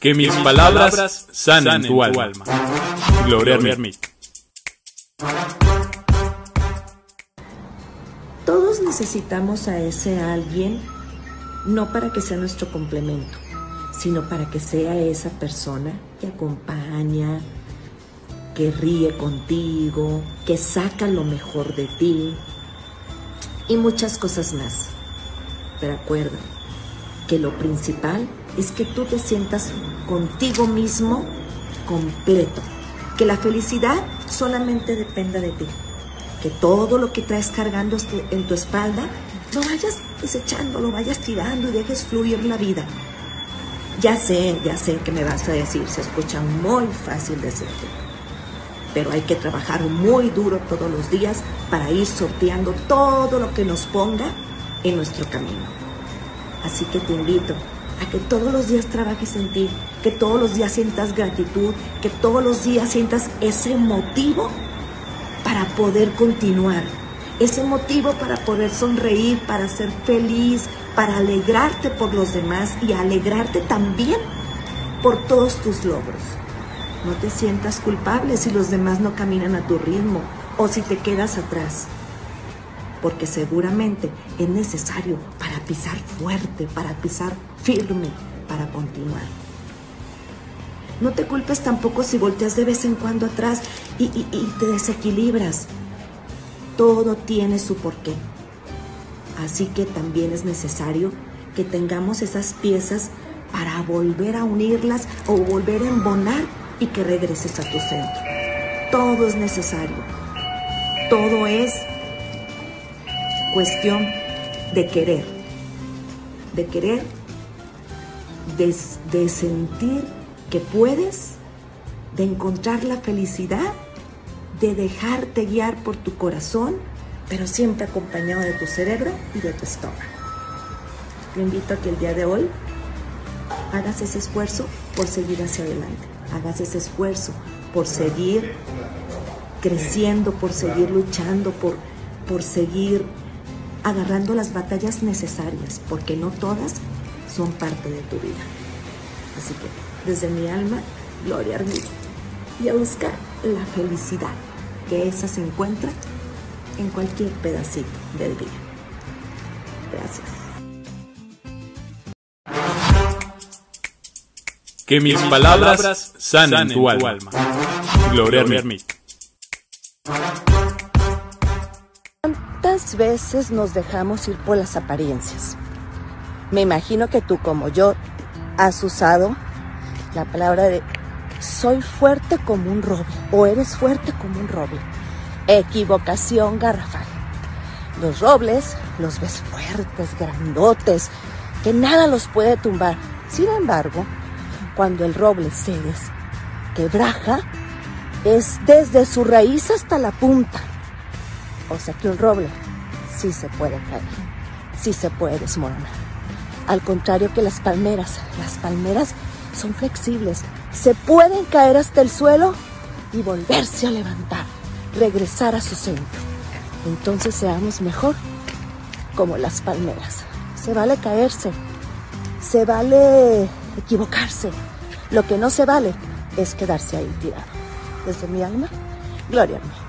Que mis palabras sanen tu alma. Gloria Ermit. Todos necesitamos a ese alguien, no para que sea nuestro complemento, sino para que sea esa persona que acompaña, que ríe contigo, que saca lo mejor de ti y muchas cosas más. Pero acuerda que lo principal es que tú te sientas contigo mismo completo, que la felicidad solamente dependa de ti, que todo lo que traes cargando este, en tu espalda lo vayas desechando, lo vayas tirando y dejes fluir la vida. Ya sé, ya sé que me vas a decir, se escucha muy fácil decirte, pero hay que trabajar muy duro todos los días para ir sorteando todo lo que nos ponga en nuestro camino. Así que te invito a que todos los días trabajes en ti, que todos los días sientas gratitud, que todos los días sientas ese motivo para poder continuar, ese motivo para poder sonreír, para ser feliz, para alegrarte por los demás y alegrarte también por todos tus logros. No te sientas culpable si los demás no caminan a tu ritmo o si te quedas atrás porque seguramente es necesario para pisar fuerte, para pisar firme, para continuar. No te culpes tampoco si volteas de vez en cuando atrás y, y te desequilibras. Todo tiene su porqué. Así que también es necesario que tengamos esas piezas para volver a unirlas o volver a embonar y que regreses a tu centro. Todo es necesario. Todo es cuestión de querer, de querer, de, sentir que puedes, de encontrar la felicidad, de dejarte guiar por tu corazón, pero siempre acompañado de tu cerebro y de tu estómago. Te invito a que el día de hoy hagas ese esfuerzo por seguir hacia adelante, hagas ese esfuerzo por seguir creciendo, por seguir luchando, por, por seguir agarrando las batallas necesarias, porque no todas son parte de tu vida. Así que desde mi alma, gloria a Dios y a buscar la felicidad, que esa se encuentra en cualquier pedacito del día. Gracias. Que mis palabras sanen tu alma. Gloria Ermit. ¿Cuántas veces nos dejamos ir por las apariencias? Me imagino que tú como yo has usado la palabra de soy fuerte como un roble o eres fuerte como un roble. Equivocación garrafal. Los robles los ves fuertes, grandotes, que nada los puede tumbar. Sin embargo, cuando el roble se quebraja, es desde su raíz hasta la punta. O sea que un roble sí se puede caer, sí se puede desmoronar. Al contrario que las palmeras, las palmeras son flexibles, se pueden caer hasta el suelo y volverse a levantar, regresar a su centro. Entonces seamos mejor como las palmeras. Se vale caerse, se vale equivocarse. Lo que no se vale es quedarse ahí tirado. Desde mi alma, gloria a mí.